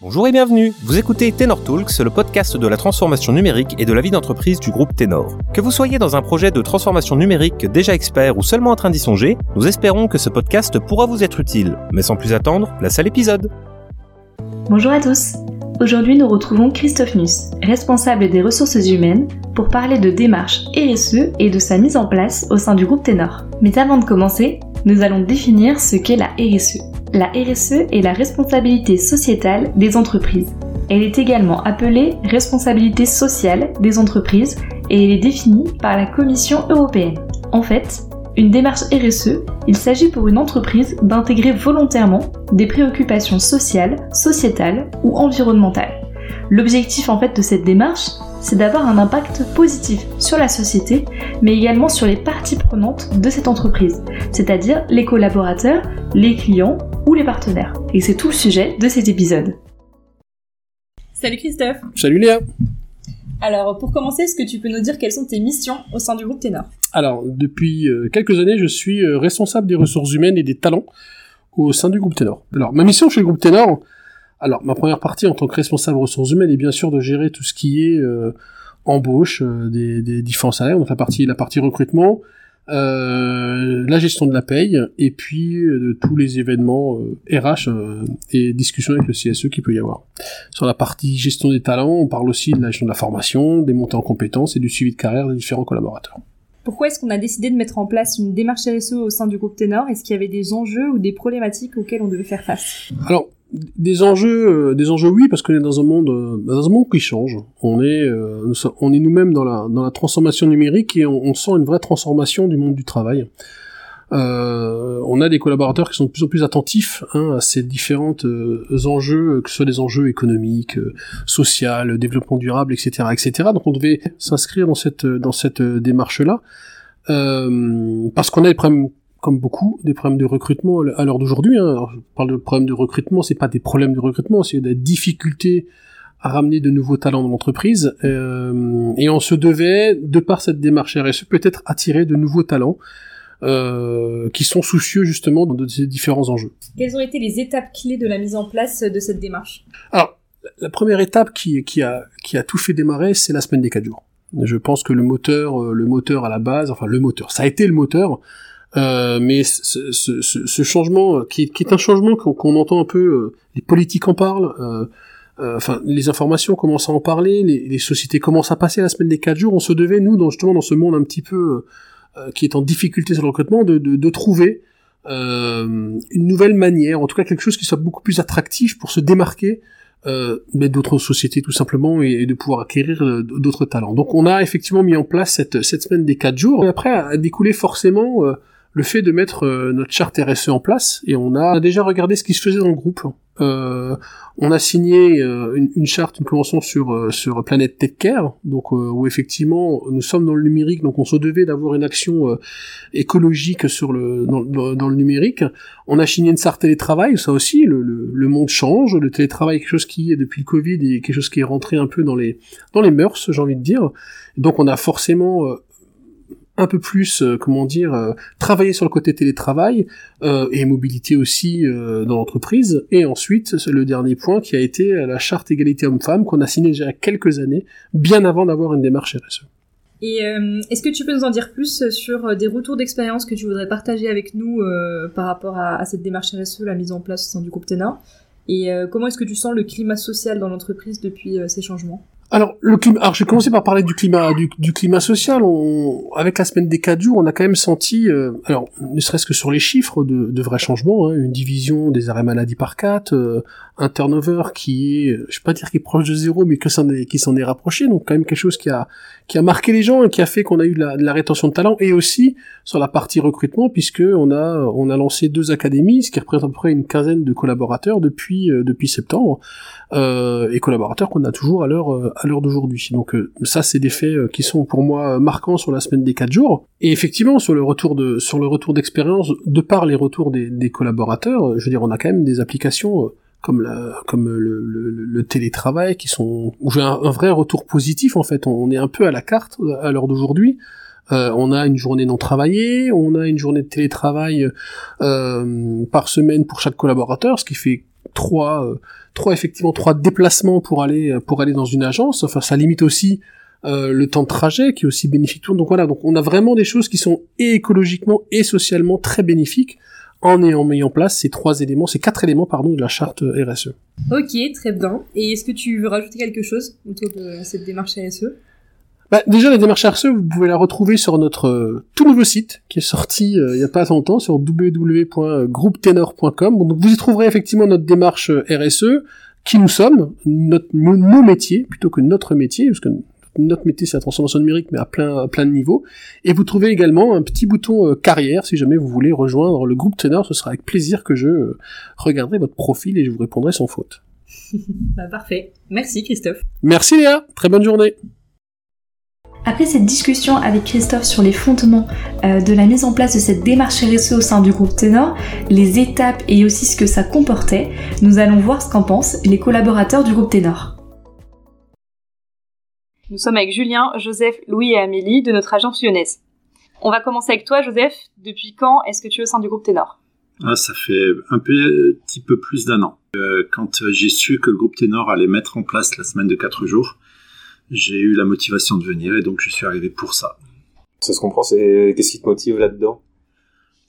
Bonjour et bienvenue. Vous écoutez Tenor Talks, le podcast de la transformation numérique et de la vie d'entreprise du groupe Tenor. Que vous soyez dans un projet de transformation numérique déjà expert ou seulement en train d'y songer, nous espérons que ce podcast pourra vous être utile. Mais sans plus attendre, place à l'épisode. Bonjour à tous. Aujourd'hui, nous retrouvons Christophe Nuss, responsable des ressources humaines, pour parler de démarche RSE et de sa mise en place au sein du groupe Tenor. Mais avant de commencer, nous allons définir ce qu'est la RSE. La RSE est la responsabilité sociétale des entreprises. Elle est également appelée responsabilité sociale des entreprises et elle est définie par la Commission européenne. En fait, une démarche RSE, il s'agit pour une entreprise d'intégrer volontairement des préoccupations sociales, sociétales ou environnementales. L'objectif en fait de cette démarche, c'est d'avoir un impact positif sur la société, mais également sur les parties prenantes de cette entreprise, c'est-à-dire les collaborateurs, les clients ou les partenaires. Et c'est tout le sujet de cet épisode. Salut Christophe. Salut Léa. Alors pour commencer, est-ce que tu peux nous dire quelles sont tes missions au sein du groupe Ténor Alors depuis euh, quelques années, je suis euh, responsable des ressources humaines et des talents au sein du groupe Ténor. Alors ma mission chez le groupe Ténor, alors, ma première partie en tant que responsable ressources humaines est bien sûr de gérer tout ce qui est euh, embauche euh, des, des, différents salaires, donc la partie la partie recrutement, euh, la gestion de la paye, et puis de tous les événements RH et discussions avec le CSE qu'il peut y avoir. Sur la partie gestion des talents, on parle aussi de la gestion de la formation, des montées en compétences et du suivi de carrière des différents collaborateurs. Pourquoi est-ce qu'on a décidé de mettre en place une démarche RSE au sein du groupe Ténor? Est-ce qu'il y avait des enjeux ou des problématiques auxquelles on devait faire face? Alors, des enjeux, euh, des enjeux oui, parce qu'on est dans un monde, euh, dans un monde qui change. On est, euh, on est nous-mêmes dans la dans la transformation numérique et on, sent une vraie transformation du monde du travail. on a des collaborateurs qui sont de plus en plus attentifs hein, à ces différents enjeux, que ce soit des enjeux économiques, sociaux, développement durable, etc., etc. Donc on devait s'inscrire dans cette dans cette démarche là parce qu'on a des problèmes comme beaucoup, des problèmes de recrutement à l'heure d'aujourd'hui. Hein. je parle de problèmes de recrutement, c'est pas des problèmes de recrutement, c'est des difficultés à ramener de nouveaux talents dans l'entreprise. Euh, et on se devait, de par cette démarche RSE, peut-être attirer de nouveaux talents euh, qui sont soucieux justement de ces différents enjeux. Quelles ont été les étapes clés de la mise en place de cette démarche? Alors, la première étape qui, qui, a, qui a tout fait démarrer, c'est la semaine des 4 jours. Je pense que le moteur, euh, le moteur à la base, enfin le moteur, ça a été le moteur, euh, mais ce, ce, ce, changement, qui, qui, est un changement qu'on entend un peu, euh, les politiques en parlent, euh, euh, enfin les informations commencent à en parler, les, les, sociétés commencent à passer la semaine des quatre jours. On se devait, nous, dans, justement dans ce monde un petit peu qui est en difficulté sur le recrutement, de, de, de trouver une nouvelle manière, en tout cas quelque chose qui soit beaucoup plus attractif pour se démarquer euh, d'autres sociétés tout simplement et, de pouvoir acquérir d'autres talents. Donc on a effectivement mis en place cette, cette semaine des quatre jours et après a découlé forcément le fait de mettre euh, notre charte RSE en place, et on a déjà regardé ce qui se faisait dans le groupe. Euh, on a signé euh, une, charte, une convention sur sur Planète Tech Care, donc où effectivement nous sommes dans le numérique, donc on se devait d'avoir une action écologique sur le dans, le numérique. On a signé une charte télétravail, ça aussi, le, le, monde change, le télétravail est quelque chose qui est depuis le Covid et quelque chose qui est rentré un peu dans les dans les mœurs, j'ai envie de dire. Donc on a forcément un peu plus, euh, comment dire, euh, travailler sur le côté télétravail euh, et mobilité aussi dans l'entreprise. Et ensuite, le dernier point qui a été la charte égalité homme-femme qu'on a signée déjà il y a quelques années, bien avant d'avoir une démarche RSE. Et est-ce que tu peux nous en dire plus sur des retours d'expérience que tu voudrais partager avec nous par rapport à, cette démarche RSE, la mise en place au sein du groupe Ténor Et comment est-ce que tu sens le climat social dans l'entreprise depuis ces changements? Alors, le climat, alors je vais commencer par parler du climat, du, du climat social. On, avec la semaine des 4 jours, on a quand même senti, euh, alors ne serait-ce que sur les chiffres, de, de vrais changements. Hein, une division des arrêts maladie par 4, euh, un turnover qui est, je vais pas dire qui est proche de zéro, mais que est, qui s'en est rapproché. Donc quand même quelque chose qui a, qui a marqué les gens et qui a fait qu'on a eu de la, de la, rétention de talent. Et aussi sur la partie recrutement, puisque on a, on a lancé deux académies, ce qui représente à peu près une quinzaine de collaborateurs depuis, euh, depuis septembre, et collaborateurs qu'on a toujours à l'heure à l'heure d'aujourd'hui. Donc euh, ça, c'est des faits euh, qui sont pour moi marquants sur la semaine des 4 jours. Et effectivement, sur le retour de sur le retour d'expérience, de par les retours des, collaborateurs, je veux dire, on a quand même des applications euh, comme la, comme le, le, télétravail qui sont où j'ai un, vrai retour positif en fait. On est un peu à la carte à l'heure d'aujourd'hui. on a une journée non travaillée, on a une journée de télétravail par semaine pour chaque collaborateur, ce qui fait trois, trois effectivement trois déplacements pour aller pour aller dans une agence. Enfin, ça limite aussi le temps de trajet qui est aussi bénéfique. Donc voilà, donc on a vraiment des choses qui sont et écologiquement et socialement très bénéfiques en ayant mis en place ces trois éléments, ces quatre éléments pardon de la charte RSE. Ok, très bien. Et est-ce que tu veux rajouter quelque chose autour de cette démarche RSE bah, déjà, la démarche RSE, vous pouvez la retrouver sur notre euh, tout nouveau site qui est sorti euh, il y a pas longtemps sur www.groupetenor.com. Donc vous y trouverez effectivement notre démarche euh, RSE, qui nous sommes, notre, nos, métiers plutôt que notre métier, parce que notre métier c'est la transformation numérique, mais à plein, à plein de niveaux. Et vous trouvez également un petit bouton carrière si jamais vous voulez rejoindre le groupe Tenor. Ce sera avec plaisir que je regarderai votre profil et je vous répondrai sans faute. bah, parfait. Merci Christophe. Merci Léa. Très bonne journée. Après cette discussion avec Christophe sur les fondements euh, de la mise en place de cette démarche RSE au sein du groupe Ténor, les étapes et aussi ce que ça comportait, nous allons voir ce qu'en pensent les collaborateurs du groupe Ténor. Nous sommes avec Julien, Joseph, Louis et Amélie de notre agence lyonnaise. On va commencer avec toi, Joseph. Depuis quand est-ce que tu es au sein du groupe Ténor? Ah, Ça fait un petit peu plus d'un an. Euh, quand j'ai su que le groupe Ténor allait mettre en place la semaine de 4 jours, j'ai eu la motivation de venir et donc je suis arrivé pour ça. Ça se comprend, c'est qu'est-ce qui te motive là-dedans?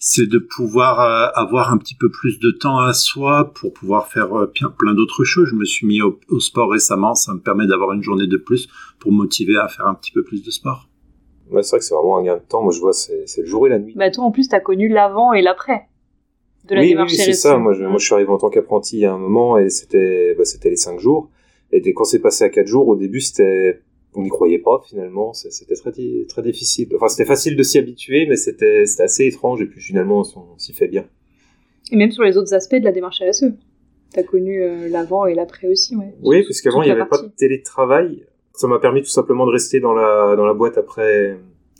C'est de pouvoir euh, avoir un petit peu plus de temps à soi pour pouvoir faire euh, plein d'autres choses. Je me suis mis au, sport récemment, ça me permet d'avoir une journée de plus pour motiver à faire un petit peu plus de sport. Ouais, c'est vrai que c'est vraiment un gain de temps. Moi, je vois, c'est le jour et la nuit. Bah toi, en plus, t'as connu l'avant et l'après de la oui, démarche Oui, c'est ça. Moi je, moi, je suis arrivé en tant qu'apprenti à un moment et c'était, bah, c'était les cinq jours. Et quand c'est passé à quatre jours, au début, c'était, on n'y croyait pas finalement. C'était très, très difficile. Enfin, c'était facile de s'y habituer, mais c'était assez étrange. Et puis finalement, on s'y fait bien. Et même sur les autres aspects de la démarche RSE. T'as connu euh, l'avant et l'après aussi, ouais. Oui, parce qu'avant, il n'y avait pas de télétravail. Ça m'a permis tout simplement de rester dans la, dans la boîte après,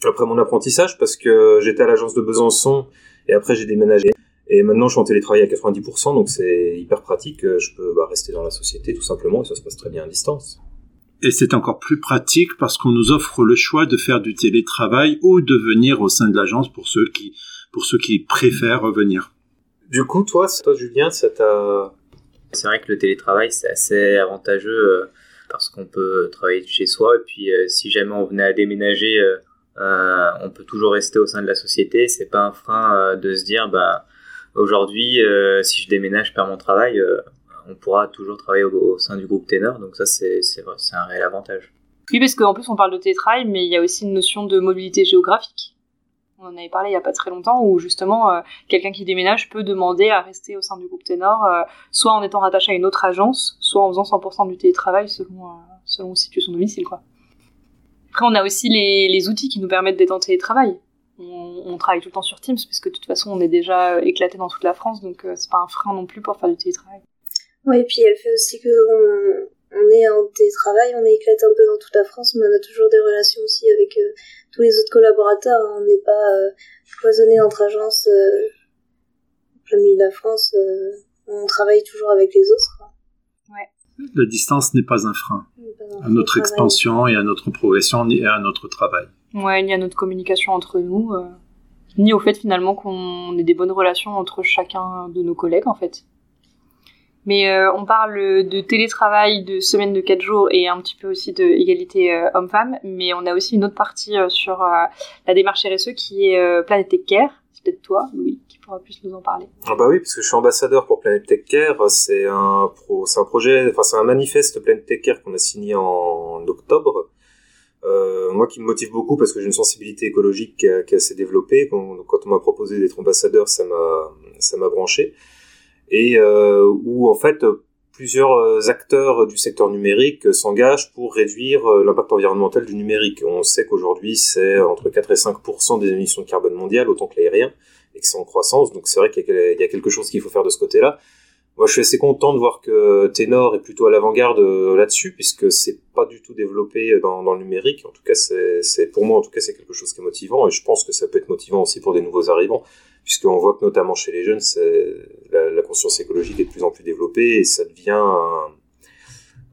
après mon apprentissage, parce que j'étais à l'agence de Besançon, et après j'ai déménagé. Et maintenant, je suis en télétravail à 90%, donc c'est hyper pratique. Je peux bah, rester dans la société tout simplement, et ça se passe très bien à distance. Et c'est encore plus pratique parce qu'on nous offre le choix de faire du télétravail ou de venir au sein de l'agence pour ceux qui, pour ceux qui préfèrent revenir. Du coup, toi, toi, Julien, ça t'a... C'est vrai que le télétravail, c'est assez avantageux euh, parce qu'on peut travailler chez soi et puis euh, si jamais on venait à déménager, euh, on peut toujours rester au sein de la société. C'est pas un frein de se dire, bah, Aujourd'hui, euh, si je déménage, je perds mon travail, euh, on pourra toujours travailler au, sein du groupe Ténor, donc ça c'est un réel avantage. Oui, parce qu'en plus on parle de télétravail, mais il y a aussi une notion de mobilité géographique. On en avait parlé il n'y a pas très longtemps, où justement euh, quelqu'un qui déménage peut demander à rester au sein du groupe Ténor, soit en étant rattaché à une autre agence, soit en faisant 100% du télétravail selon, selon où situe son domicile. Après, on a aussi les, les outils qui nous permettent d'être en télétravail on, travaille tout le temps sur Teams, puisque de toute façon, on est déjà éclaté dans toute la France, donc euh, c'est pas un frein non plus pour faire du télétravail. Oui, et puis elle fait aussi que on, est en télétravail, on est éclaté un peu dans toute la France, mais on a toujours des relations aussi avec euh, tous les autres collaborateurs. On n'est pas euh, cloisonné entre agences euh, plein milieu de la France. on travaille toujours avec les autres. Ouais. La distance n'est pas un frein à notre expansion et à notre progression et à notre travail. Ouais, ni à notre communication entre nous, euh, ni au fait finalement qu'on ait des bonnes relations entre chacun de nos collègues en fait. Mais euh, on parle de télétravail, de semaine de 4 jours et un petit peu aussi de égalité euh, homme-femme, mais on a aussi une autre partie sur la démarche RSE qui est Planet Tech Care. C'est peut-être toi, Louis, qui pourra plus nous en parler. Ah bah oui, parce que je suis ambassadeur pour Planet Tech Care. C'est un, projet, enfin c'est un manifeste Planet Tech Care qu'on a signé en octobre euh, moi qui me motive beaucoup parce que j'ai une sensibilité écologique qui, est assez développée. Quand, on m'a proposé d'être ambassadeur, ça m'a ça m'a branché. Et euh, où en fait plusieurs acteurs du secteur numérique s'engagent pour réduire euh, l'impact environnemental du numérique. On sait qu'aujourd'hui c'est entre 4 et 5% des émissions de carbone mondiales, autant que l'aérien, et que c'est en croissance. Donc c'est vrai qu'il y a quelque chose qu'il faut faire de ce côté-là. Moi, je suis assez content de voir que Ténor est plutôt à l'avant-garde euh, là-dessus, puisque c'est pas du tout développé dans, dans le numérique. En tout cas, c'est pour moi, en tout cas, c'est quelque chose qui est motivant, et je pense que ça peut être motivant aussi pour des nouveaux arrivants, puisqu'on voit que notamment chez les jeunes, la, conscience écologique est de plus en plus développée, et ça devient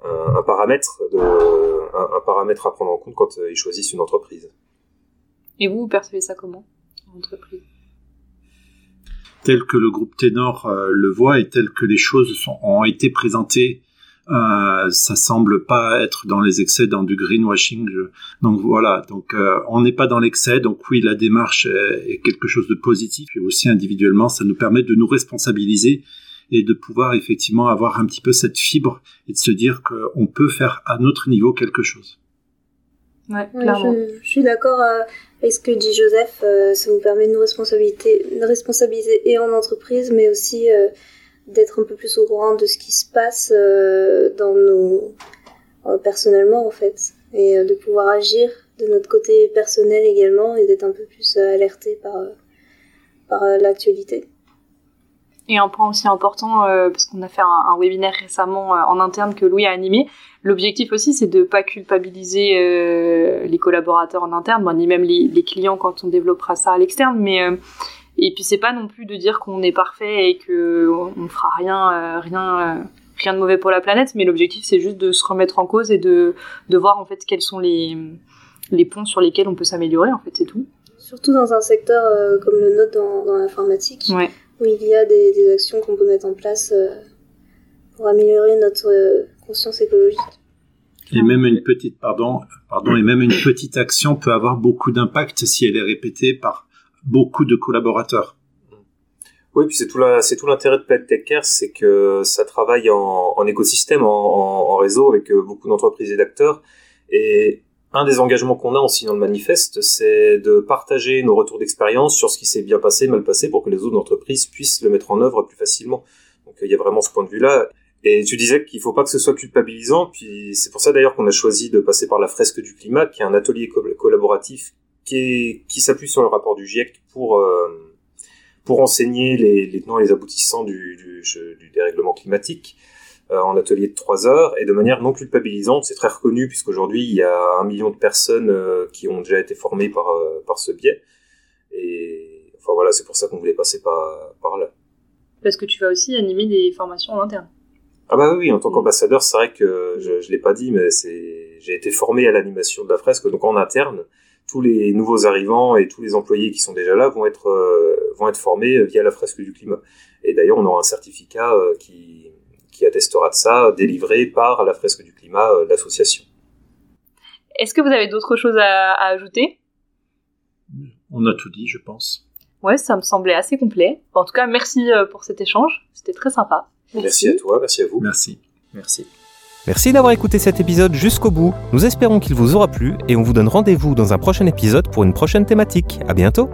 un, paramètre un, paramètre à prendre en compte quand euh, ils choisissent une entreprise. Et vous, vous percevez ça comment, entreprise? Tel que le groupe Ténor le voit et tel que les choses ont été présentées euh, ça semble pas être dans les excès, dans du greenwashing. Donc voilà, donc euh, on n'est pas dans l'excès. Donc oui, la démarche est, quelque chose de positif. Et aussi individuellement, ça nous permet de nous responsabiliser et de pouvoir effectivement avoir un petit peu cette fibre et de se dire qu'on peut faire à notre niveau quelque chose. Ouais, clairement. je, suis d'accord euh, avec ce que dit Joseph. Euh, ça nous permet de nous responsabiliser et en entreprise, mais aussi d'être un peu plus au courant de ce qui se passe euh, dans nos euh, personnellement en fait et euh, de pouvoir agir de notre côté personnel également et d'être un peu plus alerté par par l'actualité. Et un point aussi important, parce qu'on a fait un, webinaire récemment en interne que Louis a animé, l'objectif aussi c'est de pas culpabiliser les collaborateurs en interne, ni même les, les, clients quand on développera ça à l'externe, mais et puis c'est pas non plus de dire qu'on est parfait et que on fera rien, euh, rien, euh, rien de mauvais pour la planète. Mais l'objectif c'est juste de se remettre en cause et de, de voir en fait quels sont les, les ponts sur lesquels on peut s'améliorer. En fait, c'est tout. Surtout dans un secteur euh, comme le nôtre dans, dans l'informatique, où il y a des, des actions qu'on peut mettre en place pour améliorer notre conscience écologique. Et même une petite, pardon, pardon, et même une petite action peut avoir beaucoup d'impact si elle est répétée par beaucoup de collaborateurs. Oui, puis c'est tout c'est tout l'intérêt de Planet Tech Care, c'est que ça travaille en, écosystème, en, réseau avec euh, beaucoup d'entreprises et d'acteurs. Et un des engagements qu'on a aussi dans le manifeste, c'est de partager nos retours d'expérience sur ce qui s'est bien passé, mal passé, pour que les autres entreprises puissent le mettre en œuvre plus facilement. Donc il y a vraiment ce point de vue-là. Et tu disais qu'il faut pas que ce soit culpabilisant, puis c'est pour ça d'ailleurs qu'on a choisi de passer par la fresque du climat, qui est un atelier collaboratif qui, s'appuie sur le rapport du GIEC pour euh, pour enseigner les, les tenants et les aboutissants du, dérèglement climatique euh, en atelier de trois heures et de manière non culpabilisante. C'est très reconnu puisqu'aujourd'hui il y a un million de personnes euh, qui ont déjà été formées par par ce biais. Et enfin voilà, c'est pour ça qu'on voulait passer par par là. Parce que tu vas aussi animer des formations en interne. Ah bah oui, en tant qu'ambassadeur, c'est vrai que je, je l'ai pas dit, mais c'est j'ai été formé à l'animation de la fresque, donc en interne tous les nouveaux arrivants et tous les employés qui sont déjà là vont être euh, vont être formés via la fresque du climat. Et d'ailleurs, on aura un certificat euh, qui qui attestera de ça, délivré par la fresque du climat euh, l'association. Est-ce que vous avez d'autres choses à, ajouter? On a tout dit, je pense. Ouais, ça me semblait assez complet. En tout cas, merci pour cet échange. C'était très sympa. merci à toi, merci à vous. Merci. Merci. Merci d'avoir écouté cet épisode jusqu'au bout. Nous espérons qu'il vous aura plu et on vous donne rendez-vous dans un prochain épisode pour une prochaine thématique. À bientôt!